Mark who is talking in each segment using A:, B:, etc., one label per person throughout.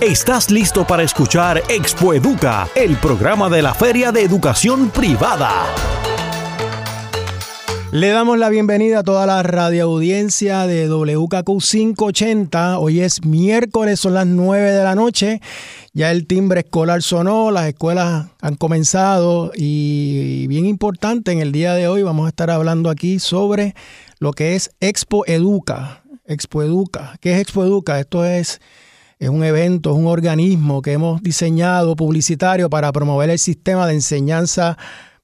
A: ¿Estás listo para escuchar Expo Educa, el programa de la Feria de Educación Privada?
B: Le damos la bienvenida a toda la radioaudiencia de WKQ 580. Hoy es miércoles, son las 9 de la noche. Ya el timbre escolar sonó, las escuelas han comenzado y bien importante, en el día de hoy vamos a estar hablando aquí sobre lo que es Expo Educa. Expo Educa. ¿Qué es Expo Educa? Esto es, es un evento, es un organismo que hemos diseñado publicitario para promover el sistema de enseñanza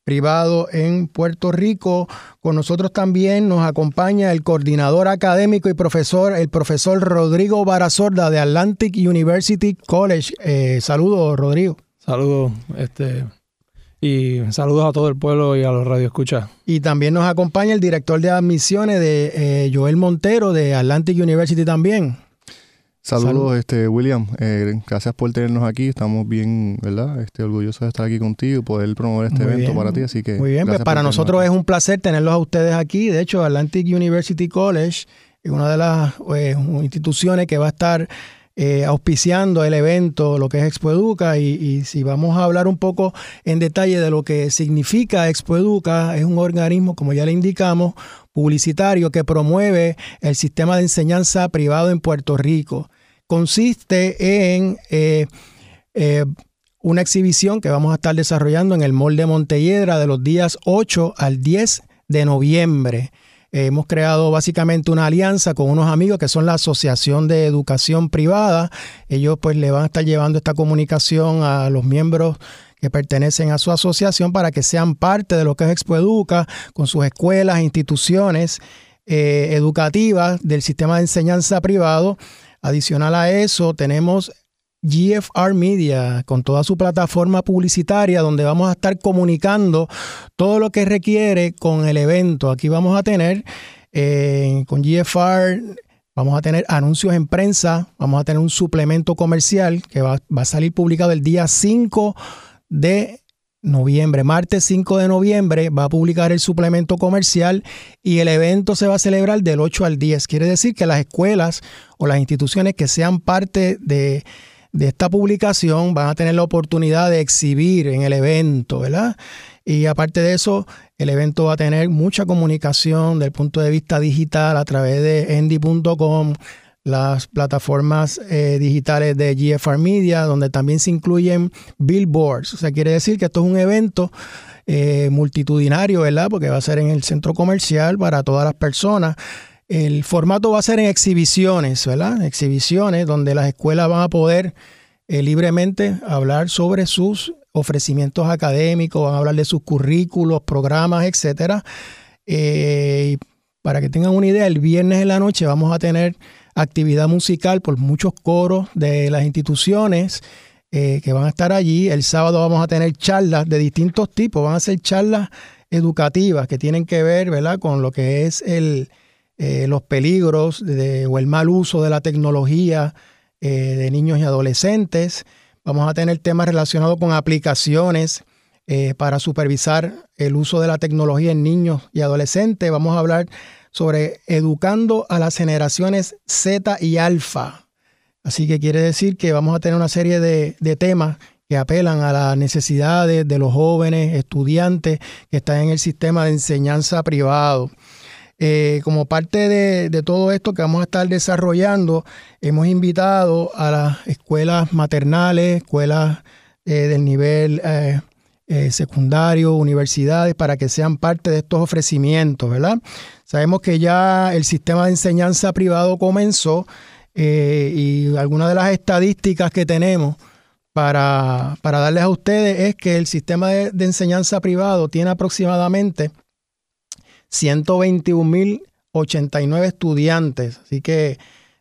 B: privado en Puerto Rico. Con nosotros también nos acompaña el coordinador académico y profesor, el profesor Rodrigo Barazorda de Atlantic University College. Eh, saludos, Rodrigo.
C: Saludos, este, y saludos a todo el pueblo y a los radioescuchas.
B: Y también nos acompaña el director de admisiones de eh, Joel Montero de Atlantic University también.
D: Saludos, este William. Eh, gracias por tenernos aquí. Estamos bien, ¿verdad? Este, orgullosos de estar aquí contigo y poder promover este evento para ti. Así que
B: muy bien. Pues para nosotros es un placer tenerlos a ustedes aquí. De hecho, Atlantic University College es una de las eh, instituciones que va a estar eh, auspiciando el evento, lo que es Expo Educa, y, y, si vamos a hablar un poco en detalle de lo que significa Expo Educa, es un organismo, como ya le indicamos, publicitario que promueve el sistema de enseñanza privado en Puerto Rico consiste en eh, eh, una exhibición que vamos a estar desarrollando en el Mall de Montelledra de los días 8 al 10 de noviembre. hemos creado básicamente una alianza con unos amigos que son la Asociación de Educación Privada. Ellos pues le van a estar llevando esta comunicación a los miembros que pertenecen a su asociación para que sean parte de lo que es Expo Educa con sus escuelas e instituciones eh, educativas del sistema de enseñanza privado Adicional a eso, tenemos GFR Media con toda su plataforma publicitaria donde vamos a estar comunicando todo lo que requiere con el evento. Aquí vamos a tener eh, con GFR Vamos a tener anuncios en prensa, vamos a tener un suplemento comercial que va, va, a salir publicado el día 5 de noviembre, martes 5 de noviembre, va a publicar el suplemento comercial y el evento se va a celebrar del 8 al 10. Quiere decir que las escuelas o las instituciones que sean parte de, esta publicación van a tener la oportunidad de exhibir en el evento, ¿verdad? Y aparte de eso, el evento va a tener mucha comunicación del punto de vista digital a través de endy.com, las plataformas eh, digitales de GFR Media, donde también se incluyen billboards. O sea, quiere decir que esto es un evento eh, multitudinario, ¿verdad? Porque va a ser en el centro comercial para todas las personas. El formato va a ser en exhibiciones, ¿verdad? Exhibiciones donde las escuelas van a poder eh, libremente hablar sobre sus ofrecimientos académicos, van a hablar de sus currículos, programas, etcétera. para que tengan una idea, el viernes en la noche vamos a tener actividad musical por muchos coros de las instituciones eh, que van a estar allí. El sábado vamos a tener charlas de distintos tipos, van a ser charlas educativas que tienen que ver ¿verdad? con lo que es el, eh, los peligros o el mal uso de la tecnología eh, de niños y adolescentes. Vamos a tener temas relacionados con aplicaciones para supervisar el uso de la tecnología en niños y adolescentes. Vamos a hablar sobre educando a las generaciones Z y alfa. Así que quiere decir que vamos a tener una serie de, temas que apelan a las necesidades de los jóvenes estudiantes que están en el sistema de enseñanza privado. Eh, como parte de, todo esto que vamos a estar desarrollando, hemos invitado a las escuelas maternales, escuelas eh, del nivel eh, eh, secundarios, universidades, para que sean parte de estos ofrecimientos, ¿verdad? Sabemos que ya el sistema de enseñanza privado comenzó eh, y algunas de las estadísticas que tenemos para, darles a ustedes es que el sistema de, enseñanza privado tiene aproximadamente 121.089 estudiantes, así que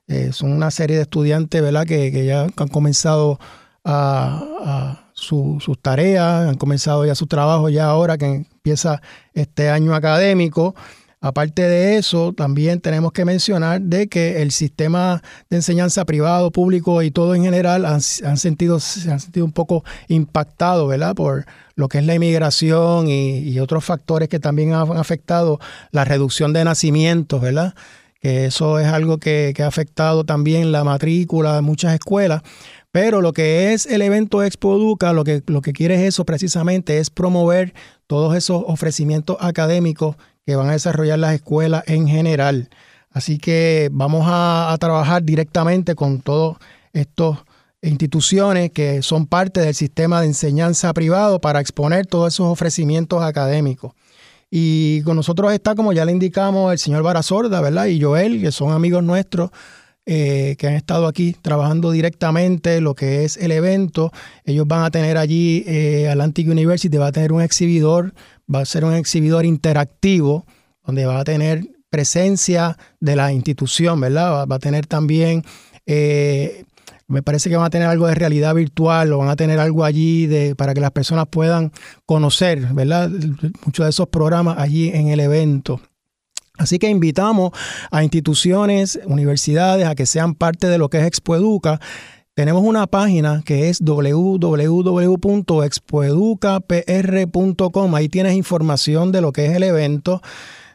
B: eh, son una serie de estudiantes, ¿verdad?, que, ya han comenzado a sus tareas, han comenzado ya su trabajo ya ahora que empieza este año académico. Aparte de eso, también tenemos que mencionar de que el sistema de enseñanza privado, público y todo en general han, sentido, se han sentido un poco impactados, ¿verdad? Por lo que es la inmigración y, otros factores que también han afectado la reducción de nacimientos, ¿verdad? Que eso es algo que, que ha afectado también la matrícula de muchas escuelas. Pero lo que es el evento Expo Educa, lo que, lo que quiere es eso precisamente, es promover todos esos ofrecimientos académicos que van a desarrollar las escuelas en general. Así que vamos a, trabajar directamente con todos estos instituciones que son parte del sistema de enseñanza privado para exponer todos esos ofrecimientos académicos. Y con nosotros está, como ya le indicamos, el señor Barasorda, ¿verdad? Y Joel, que son amigos nuestros eh, que han estado aquí trabajando directamente lo que es el evento. Ellos van a tener allí, eh, Atlantic University va a tener un exhibidor, va a ser un exhibidor interactivo, donde va a tener presencia de la institución, ¿verdad? Va, a tener también eh, me parece que van a tener algo de realidad virtual o van a tener algo allí de, para que las personas puedan conocer, ¿verdad? Muchos de esos programas allí en el evento. Así que invitamos a instituciones, universidades a que sean parte de lo que es Expoeduca. Tenemos una página que es www.expoeducapr.com. Ahí tienes información de lo que es el evento.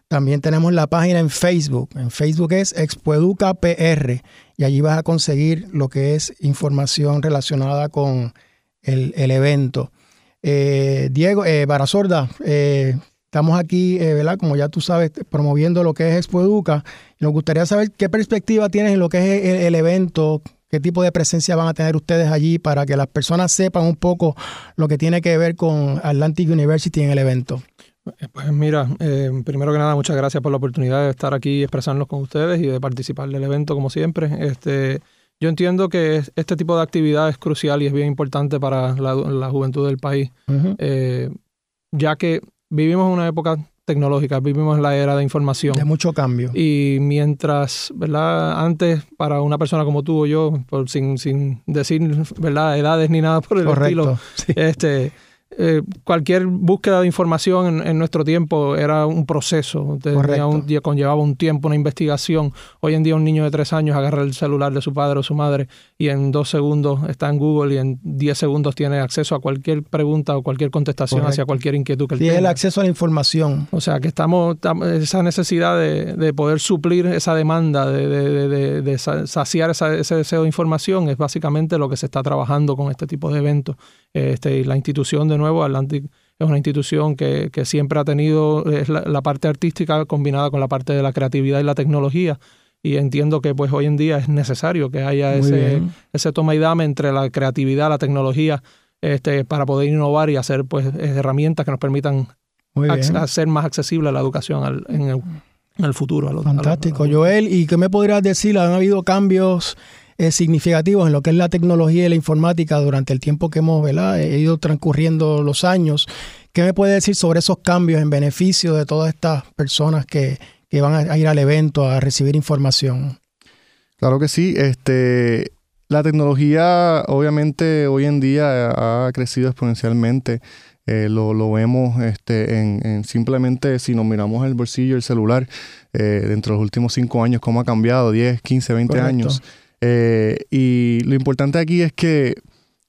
B: También tenemos la página en Facebook. En Facebook es Expoeduca PR y allí vas a conseguir lo que es información relacionada con el, evento. Eh, Diego, eh, Barasorda, eh, estamos aquí, ¿verdad? Como ya tú sabes, promoviendo lo que es Expoeduca. Nos gustaría saber qué perspectiva tienes en lo que es el evento, qué tipo de presencia van a tener ustedes allí para que las personas sepan un poco lo que tiene que ver con Atlantic University en el evento.
C: Eh, pues mira, eh, primero que nada, muchas gracias por la oportunidad de estar aquí y expresarnos con ustedes y de participar del evento como siempre. Este, yo entiendo que este tipo de actividad es crucial y es bien importante para la, juventud del país, eh, ya que vivimos una época tecnológica, vivimos en la era de información.
B: De mucho cambio.
C: Y mientras, ¿verdad? Antes, para una persona como tú o yo, por, sin, sin decir, ¿verdad? Edades ni nada por el estilo, este eh, cualquier búsqueda de información en, nuestro tiempo era un proceso, un, conllevaba un tiempo, una investigación. Hoy en día un niño de tres años agarra el celular de su padre o su madre y en dos segundos está en Google y en diez segundos tiene acceso a cualquier pregunta o cualquier contestación hacia cualquier inquietud que él
B: Tiene el acceso a la información.
C: O sea que estamos, esa necesidad de, poder suplir esa demanda, de, saciar ese deseo de información es básicamente lo que se está trabajando con este tipo de eventos. Este, la institución de nuevo, Atlantic es una institución que, siempre ha tenido la, parte artística combinada con la parte de la creatividad y la tecnología. Y entiendo que pues hoy en día es necesario que haya ese, ese toma y dame entre la creatividad, la tecnología, este, para poder innovar y hacer pues herramientas que nos permitan hacer más accesible la educación en, el, futuro.
B: Fantástico. Joel, ¿y qué me podrías decir? ¿Han habido cambios significativos en lo que es la tecnología y la informática durante el tiempo que hemos ido transcurriendo los años. ¿Qué me puede decir sobre esos cambios en beneficio de todas estas personas que, van a ir al evento a recibir información?
D: Claro que sí. Este, la tecnología obviamente hoy en día ha crecido exponencialmente. Eh, lo, vemos este, en, simplemente si nos miramos el bolsillo, el celular, eh, dentro de los últimos cinco años, cómo ha cambiado, 10, 15, 20 años. Eh, y lo importante aquí es que,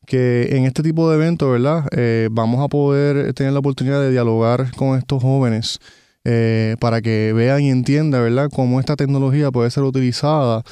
D: en este tipo de eventos, ¿verdad? Eh, vamos a poder tener la oportunidad de dialogar con estos jóvenes eh, para que vean y entiendan, ¿verdad?, cómo esta tecnología puede ser utilizada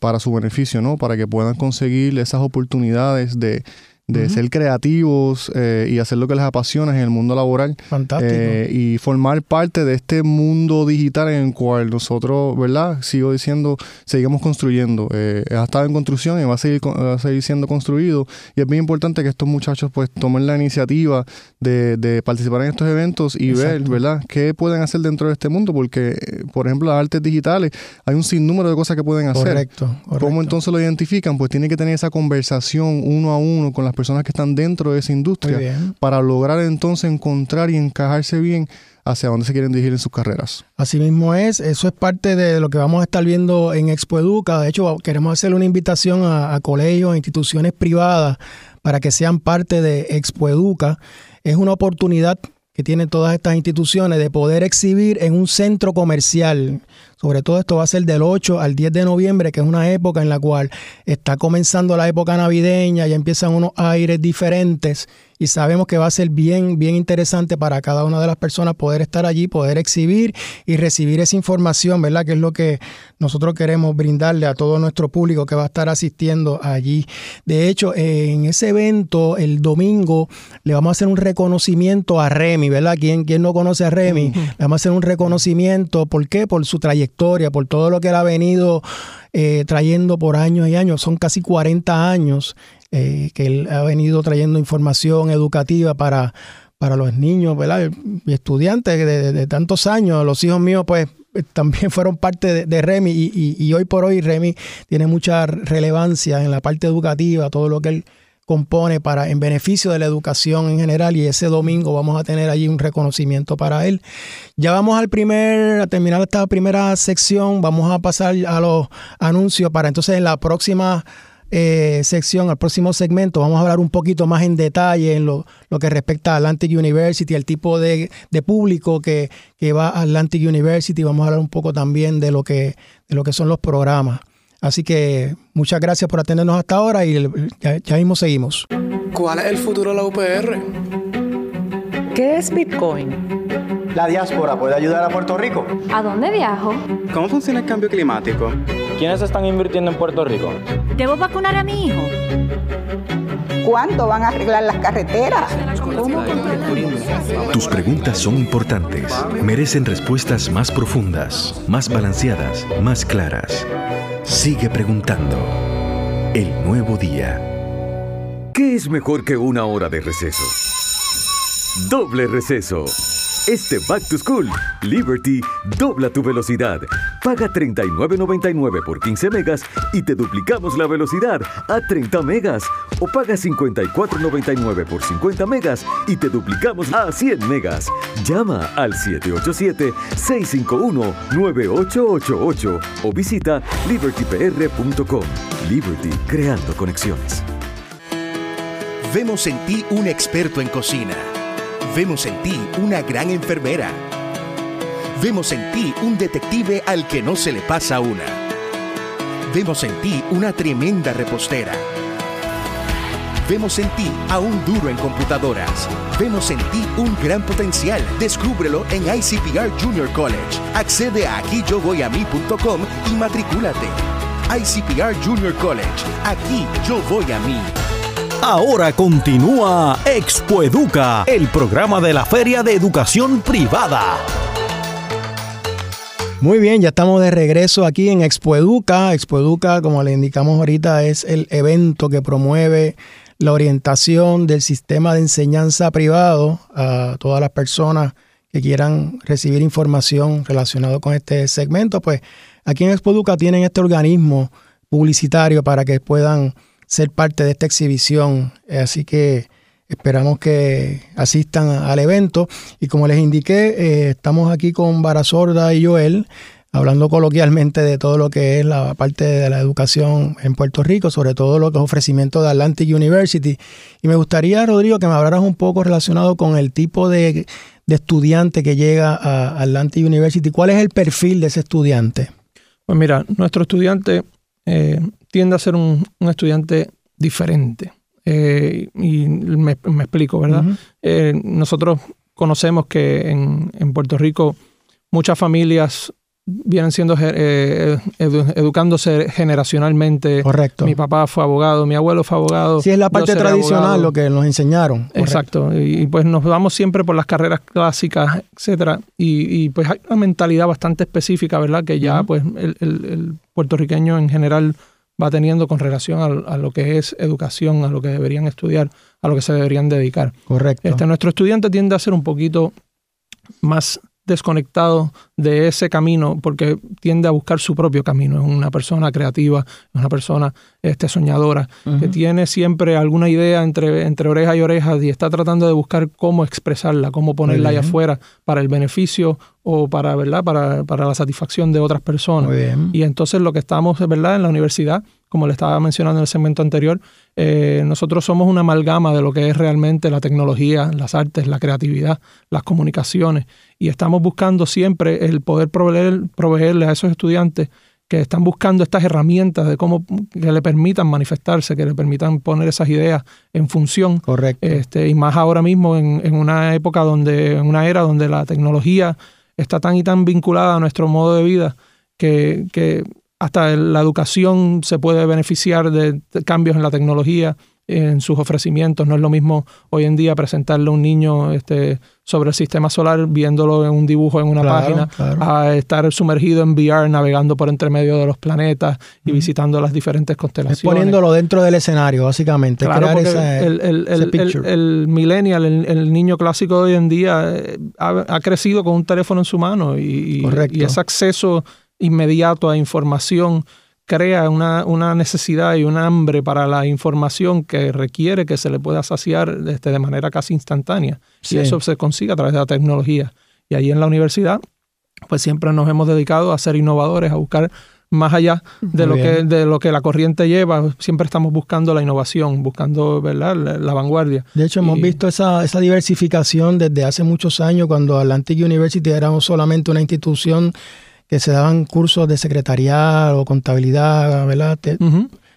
D: para su beneficio, ¿no? Para que puedan conseguir esas oportunidades de de ser creativos eh, y hacer lo que les apasiona en el mundo laboral.
B: Fantástico.
D: Eh, y formar parte de este mundo digital en el cual nosotros, ¿verdad? Sigo diciendo, seguimos construyendo. Eh, ha estado en construcción y va a, seguir, va a seguir siendo construido. Y es bien importante que estos muchachos pues tomen la iniciativa de, participar en estos eventos y ver, ¿verdad? ¿Qué pueden hacer dentro de este mundo? Porque, eh, por ejemplo, las artes digitales, hay un sinnúmero de cosas que pueden hacer.
B: Correcto.
D: ¿Cómo entonces lo identifican? Pues tiene que tener esa conversación uno a uno con las personas personas que están dentro de esa industria para lograr entonces encontrar y encajarse bien hacia dónde se quieren dirigir en sus carreras.
B: Así mismo es, eso es parte de lo que vamos a estar viendo en Expo Educa. De hecho, queremos hacer una invitación a, colegios, a instituciones privadas para que sean parte de Expo Educa. Es una oportunidad que tienen todas estas instituciones de poder exhibir en un centro comercial. Sobre todo esto va a ser del 8 al 10 de noviembre, que es una época en la cual está comenzando la época navideña, ya empiezan unos aires diferentes y sabemos que va a ser bien, bien interesante para cada una de las personas poder estar allí, poder exhibir y recibir esa información, ¿verdad? Que es lo que nosotros queremos brindarle a todo nuestro público que va a estar asistiendo allí. De hecho, en ese evento, el domingo, le vamos a hacer un reconocimiento a Remy, ¿verdad? ¿Quién, quién no conoce a Remy? Le vamos a hacer un reconocimiento, ¿por qué? Por su trayectoria, por todo lo que él ha venido eh, trayendo por años y años. Son casi 40 años eh, que él ha venido trayendo información educativa para, para los niños, ¿verdad? Y estudiantes de, tantos años. Los hijos míos, pues, también fueron parte de, Remy y, y, hoy por hoy Remy tiene mucha relevancia en la parte educativa, todo lo que él compone para en beneficio de la educación en general y ese domingo vamos a tener allí un reconocimiento para él. Ya vamos al primer a terminar esta primera sección, vamos a pasar a los anuncios para entonces en la próxima eh, sección, al próximo segmento, vamos a hablar un poquito más en detalle en lo, que respecta a Atlantic University, el tipo de, público que, va a Atlantic University. Vamos a hablar un poco también de lo que, de lo que son los programas. Así que muchas gracias por atendernos hasta ahora y ya, ya mismo seguimos.
E: ¿Cuál es el futuro de la UPR?
F: ¿Qué es Bitcoin?
G: ¿La diáspora puede ayudar a Puerto Rico?
H: ¿A dónde viajo?
E: ¿Cómo funciona el cambio climático?
I: ¿Quiénes están invirtiendo en Puerto Rico?
H: ¿Debo vacunar a mi hijo?
F: ¿Cuándo van a arreglar las carreteras?
J: Tus preguntas son importantes. Merecen respuestas más profundas, más balanceadas, más claras. Sigue preguntando. El nuevo día.
K: ¿Qué es mejor que una hora de receso? Doble receso. Este Back to School, Liberty dobla tu velocidad. Paga $39.99 por 15 megas y te duplicamos la velocidad a 30 megas. O paga $54.99 por 50 megas y te duplicamos a 100 megas. Llama al 787-651-9888 o visita libertypr.com. Liberty, creando conexiones.
L: Vemos en ti un experto en cocina Vemos en ti una gran enfermera. Vemos en ti un detective al que no se le pasa una. Vemos en ti una tremenda repostera. Vemos en ti a un duro en computadoras. Vemos en ti un gran potencial. Descúbrelo en ICPR Junior College. Accede a aquiyovoyami.com y matricúlate. ICPR Junior College. Aquí yo voy a mí.
A: Ahora continúa Expo Educa, el programa de la Feria de Educación Privada.
B: Muy bien, ya estamos de regreso aquí en Expo Educa. Expo Educa, como le indicamos ahorita, es el evento que promueve la orientación del sistema de enseñanza privado a todas las personas que quieran recibir información relacionada con este segmento. Pues aquí en Expo Educa tienen este organismo publicitario para que puedan ser parte de esta exhibición. Así que esperamos que asistan al evento. Y como les indiqué, eh, estamos aquí con Barasorda y Joel hablando coloquialmente de todo lo que es la parte de la educación en Puerto Rico, sobre todo lo que es ofrecimiento de Atlantic University. Y me gustaría, Rodrigo, que me hablaras un poco relacionado con el tipo de, estudiante que llega a Atlantic University. ¿Cuál es el perfil de ese estudiante?
C: Pues mira, nuestro estudiante eh, tiende a ser un, estudiante diferente. Eh, y me, explico, ¿verdad? Eh, nosotros conocemos que en, en, Puerto Rico muchas familias vienen siendo eh, educándose generacionalmente.
B: Correcto.
C: Mi papá fue abogado, mi abuelo fue abogado.
B: Sí, es la parte tradicional lo que nos enseñaron.
C: Exacto. Y, pues nos vamos siempre por las carreras clásicas, etcétera. Y, pues hay una mentalidad bastante específica, ¿verdad? Que ya pues el, el, puertorriqueño en general va teniendo con relación a, lo que es educación, a lo que deberían estudiar, a lo que se deberían dedicar.
B: Correcto.
C: Este, nuestro estudiante tiende a ser un poquito más desconectado de ese camino porque tiende a buscar su propio camino. Es una persona creativa, es una persona este, soñadora, que tiene siempre alguna idea entre, entre oreja y orejas y está tratando de buscar cómo expresarla, cómo ponerla allá afuera para el beneficio o para, ¿verdad? Para, para la satisfacción de otras personas. Y entonces lo que estamos, ¿verdad? En la universidad como le estaba mencionando en el segmento anterior, eh, nosotros somos una amalgama de lo que es realmente la tecnología, las artes, la creatividad, las comunicaciones, y estamos buscando siempre el poder proveer, proveerle a esos estudiantes que están buscando estas herramientas de cómo que le permitan manifestarse, que le permitan poner esas ideas en función.
B: Correcto.
C: Este, y más ahora mismo en, en una época donde, en una era donde la tecnología está tan y tan vinculada a nuestro modo de vida que, que hasta la educación se puede beneficiar de cambios en la tecnología, en sus ofrecimientos. No es lo mismo hoy en día presentarle a un niño este, sobre el sistema solar viéndolo en un dibujo en una página, a estar sumergido en VR navegando por entre medio de los planetas y visitando las diferentes constelaciones.
B: poniéndolo dentro del escenario, básicamente.
C: Claro, el, el, millennial, el, niño clásico de hoy en día, eh, ha, crecido con un teléfono en su mano y, y ese acceso inmediato a información crea una, una, necesidad y un hambre para la información que requiere que se le pueda saciar este, de manera casi instantánea. Y eso se consigue a través de la tecnología. Y ahí en la universidad, pues siempre nos hemos dedicado a ser innovadores, a buscar más allá de lo, que, de lo que la corriente lleva. Siempre estamos buscando la innovación, buscando ¿verdad? La, vanguardia.
B: De hecho, hemos visto esa, esa diversificación desde hace muchos años, cuando Atlantic University era solamente una institución que se daban cursos de secretariado o contabilidad, ¿verdad?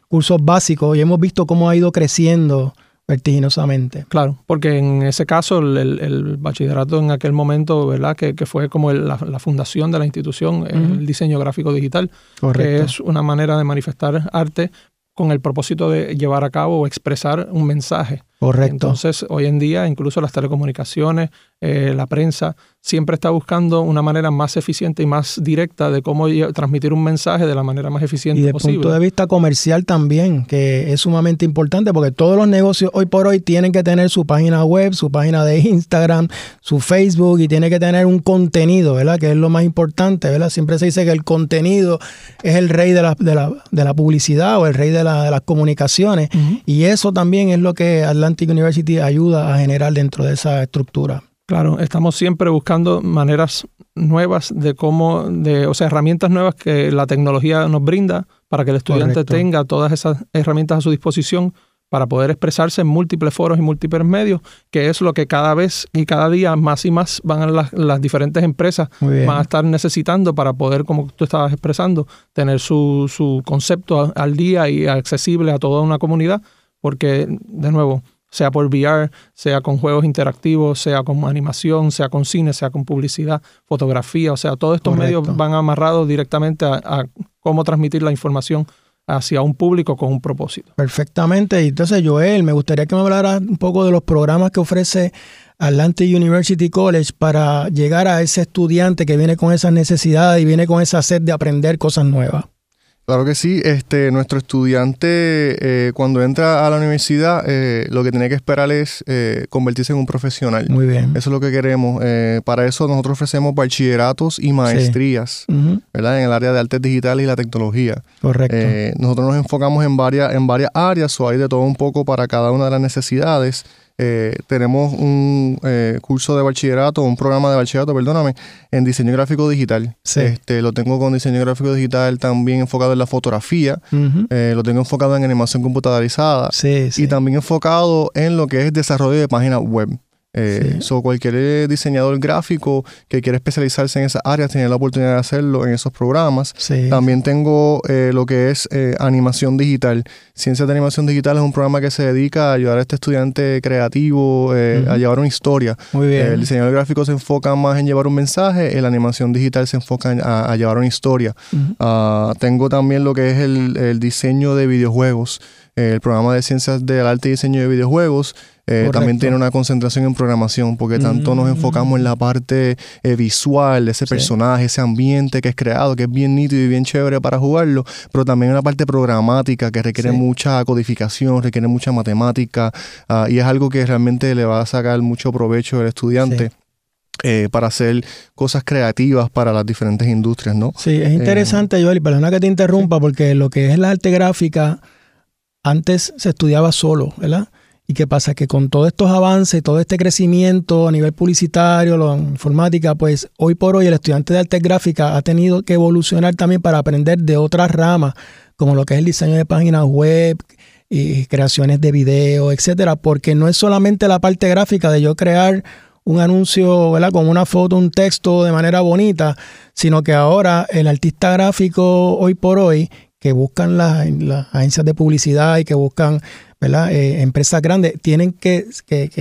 B: Cursos básicos y hemos visto cómo ha ido creciendo vertiginosamente.
C: Claro, porque en ese caso el, bachillerato en aquel momento, ¿verdad? Que, fue como la, fundación de la institución, el diseño gráfico digital, que es una manera de manifestar arte con el propósito de llevar a cabo o expresar un mensaje.
B: Correcto.
C: Entonces, hoy en día, incluso las telecomunicaciones, eh, la prensa, siempre está buscando una manera más eficiente y más directa de cómo transmitir un mensaje de la manera más eficiente
B: posible.
C: Y desde
B: el punto de vista comercial también, que es sumamente importante porque todos los negocios hoy por hoy tienen que tener su página web, su página de Instagram, su Facebook y tiene que tener un contenido, ¿verdad? Que es lo más importante, ¿verdad? Siempre se dice que el contenido es el rey de la, de la, de la publicidad o el rey de, la, de las comunicaciones y eso también es lo que Atlantic University ayuda a generar dentro de esa estructura.
C: Claro, estamos siempre buscando maneras nuevas de cómo, de, o sea, herramientas nuevas que la tecnología nos brinda para que el estudiante tenga todas esas herramientas a su disposición para poder expresarse en múltiples foros y múltiples medios, que es lo que cada vez y cada día más y más van a las, diferentes empresas van a estar necesitando para poder, como tú estabas expresando, tener su, su concepto al día y accesible a toda una comunidad, porque, de nuevo, sea por VR, sea con juegos interactivos, sea con animación, sea con cine, sea con publicidad, fotografía, o sea, todos estos medios van amarrados directamente a, cómo transmitir la información hacia un público con un propósito.
B: Perfectamente. Entonces, Joel, me gustaría que me hablara un poco de los programas que ofrece Atlantic University College para llegar a ese estudiante que viene con esas necesidades y viene con esa sed de aprender cosas nuevas.
D: Claro que sí, este, nuestro estudiante eh, cuando entra a la universidad eh, lo que tiene que esperar es eh, convertirse en un profesional.
B: Muy bien.
D: Eso es lo que queremos. para eso nosotros ofrecemos bachilleratos y maestrías, ¿verdad? En el área de artes digitales y la tecnología.
B: Correcto.
D: nosotros nos enfocamos en varias, en varias áreas o hay de todo un poco para cada una de las necesidades. Eh, tenemos un eh, curso de bachillerato, un programa de bachillerato, perdóname, en diseño gráfico digital. Este, lo tengo con diseño gráfico digital también enfocado en la fotografía, eh, lo tengo enfocado en animación computarizada. Y también enfocado en lo que es desarrollo de páginas web. Eh, cualquier eh, diseñador gráfico que quiera especializarse en esas áreas tiene la oportunidad de hacerlo en esos programas. También tengo eh, lo que es eh, animación digital. Ciencias de animación digital es un programa que se dedica a ayudar a este estudiante creativo a llevar una historia.
B: Muy bien.
D: el diseñador gráfico se enfoca más en llevar un mensaje, la animación digital se enfoca a, llevar una historia. Ah, tengo también lo que es el, el diseño de videojuegos. el programa de ciencias del arte y diseño de videojuegos eh, también tiene una concentración en programación, porque tanto nos enfocamos en la parte eh, visual de ese personaje, ese ambiente que es creado, que es bien nítido y bien chévere para jugarlo, pero también en la parte programática que requiere mucha codificación, requiere mucha matemática, ah, y es algo que realmente le va a sacar mucho provecho al estudiante. Eh, para hacer cosas creativas para las diferentes industrias, ¿no?
B: Sí, es interesante, Joel, y perdona que te interrumpa, porque lo que es la arte gráfica antes se estudiaba solo, ¿verdad? ¿Y qué pasa? Que con todos estos avances, todo este crecimiento a nivel publicitario, la informática, pues hoy por hoy el estudiante de artes gráficas ha tenido que evolucionar también para aprender de otras ramas, como lo que es el diseño de páginas web, y creaciones de video, etcétera, porque no es solamente la parte gráfica de yo crear un anuncio, ¿verdad? Con una foto, un texto de manera bonita, sino que ahora el artista gráfico hoy por hoy que buscan las, agencias de publicidad y que buscan ¿verdad? Eh, empresas grandes, tienen que,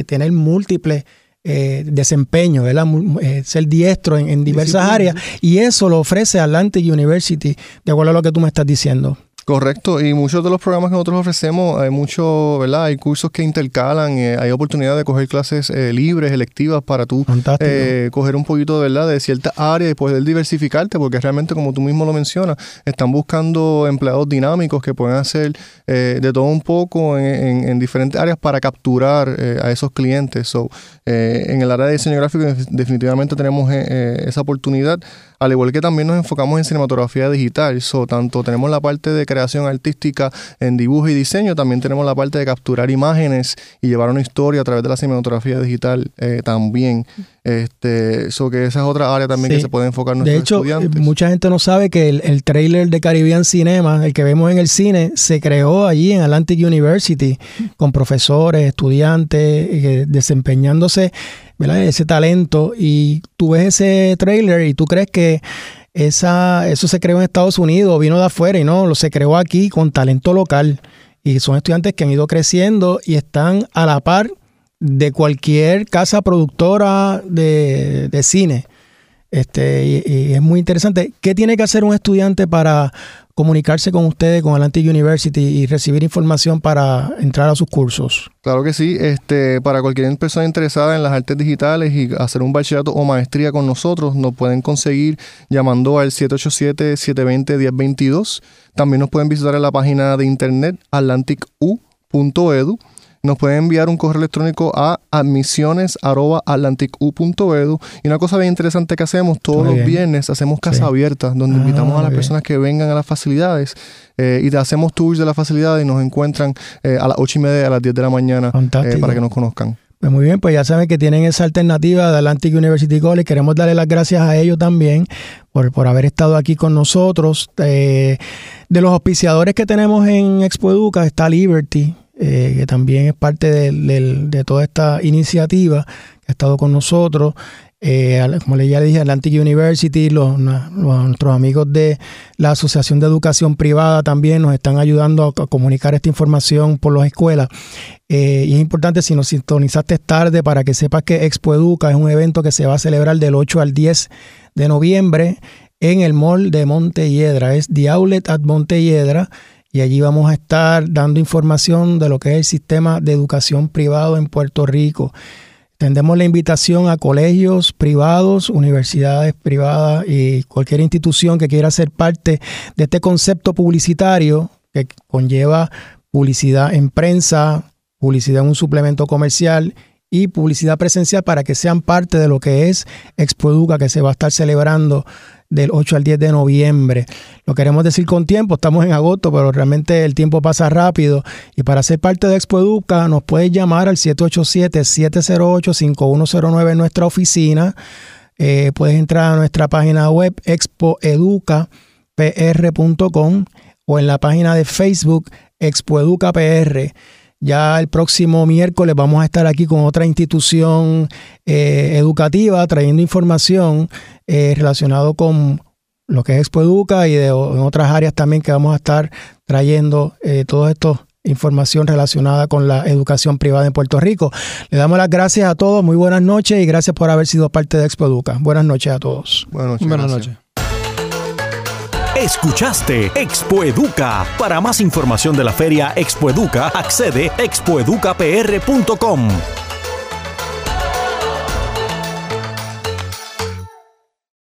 B: tener múltiples eh, desempeños, ¿verdad? Eh, ser diestro en, diversas áreas. Y eso lo ofrece Atlantic University, de acuerdo a lo que tú me estás diciendo.
D: Correcto, y muchos de los programas que nosotros ofrecemos, hay mucho, ¿verdad? Hay cursos que intercalan, eh, hay oportunidad de coger clases eh, libres, electivas, para tú eh, coger un poquito, ¿verdad? De cierta área y poder diversificarte, porque realmente, como tú mismo lo mencionas, están buscando empleados dinámicos que puedan hacer de todo un poco en, diferentes áreas para capturar a esos clientes. So, en el área de diseño gráfico definitivamente tenemos esa oportunidad al igual que también nos enfocamos en cinematografía digital. So, tanto tenemos la parte de creación artística en dibujo y diseño, también tenemos la parte de capturar imágenes y llevar una historia a través de la cinematografía digital eh, también. Este, so que esa es otra área también que se puede enfocar
B: nuestros De hecho, mucha gente no sabe que el, el, trailer de Caribbean Cinema, el que vemos en el cine, se creó allí en Atlantic University con profesores, estudiantes, eh, desempeñándose ese talento. Y tú ves ese trailer y tú crees que esa, eso se creó en Estados Unidos, vino de afuera y no, lo se creó aquí con talento local. Y son estudiantes que han ido creciendo y están a la par de cualquier casa productora de, cine. Este, y, es muy interesante. ¿Qué tiene que hacer un estudiante para comunicarse con ustedes, con Atlantic University y recibir información para entrar a sus cursos?
D: Claro que sí. Este, para cualquier persona interesada en las artes digitales y hacer un bachillerato o maestría con nosotros, nos pueden conseguir llamando al 787-720-1022. También nos pueden visitar en la página de internet atlanticu.edu nos pueden enviar un correo electrónico a admisiones.atlanticu.edu. Y una cosa bien interesante que hacemos, todos los viernes hacemos casa abierta, donde invitamos a las personas que vengan a las facilidades eh, y te hacemos tours de la facilidad y nos encuentran eh, a las ocho y media, a las 10 de la mañana eh, para que nos conozcan.
B: Pues muy bien, pues ya saben que tienen esa alternativa de Atlantic University College. Queremos darle las gracias a ellos también por, por haber estado aquí con nosotros. de los auspiciadores que tenemos en Expo Educa está Liberty, eh, que también es parte de, toda esta iniciativa que ha estado con nosotros. Eh, como ya dije, Atlantic University, los, nuestros amigos de la Asociación de Educación Privada también nos están ayudando a, comunicar esta información por las escuelas. Eh, y es importante si nos sintonizaste tarde para que sepas que Expo Educa es un evento que se va a celebrar del 8 al 10 de noviembre en el Mall de Montelledra. Es The Outlet at Montelledra y allí vamos a estar dando información de lo que es el sistema de educación privado en Puerto Rico. Tendemos la invitación a colegios privados, universidades privadas y cualquier institución que quiera ser parte de este concepto publicitario que conlleva publicidad en prensa, publicidad en un suplemento comercial y publicidad presencial para que sean parte de lo que es Expo Educa que se va a estar celebrando del 8 al 10 de noviembre. Lo queremos decir con tiempo, estamos en agosto, pero realmente el tiempo pasa rápido. Y para ser parte de Expo Educa, nos puedes llamar al 787-708-5109 en nuestra oficina. Eh, puedes entrar a nuestra página web expoeducapr.com o en la página de Facebook ExpoEducaPR. Ya el próximo miércoles vamos a estar aquí con otra institución eh, educativa trayendo información eh, relacionado con lo que es Expo Educa y de, en otras áreas también que vamos a estar trayendo eh, todo esto información relacionada con la educación privada en Puerto Rico. Le damos las gracias a todos, muy buenas noches y gracias por haber sido parte de Expo Educa. Buenas noches a todos.
D: Buenas noches. Buenas noches.
A: Escuchaste Expo Educa. Para más información de la feria Expo Educa, accede expoeducapr.com.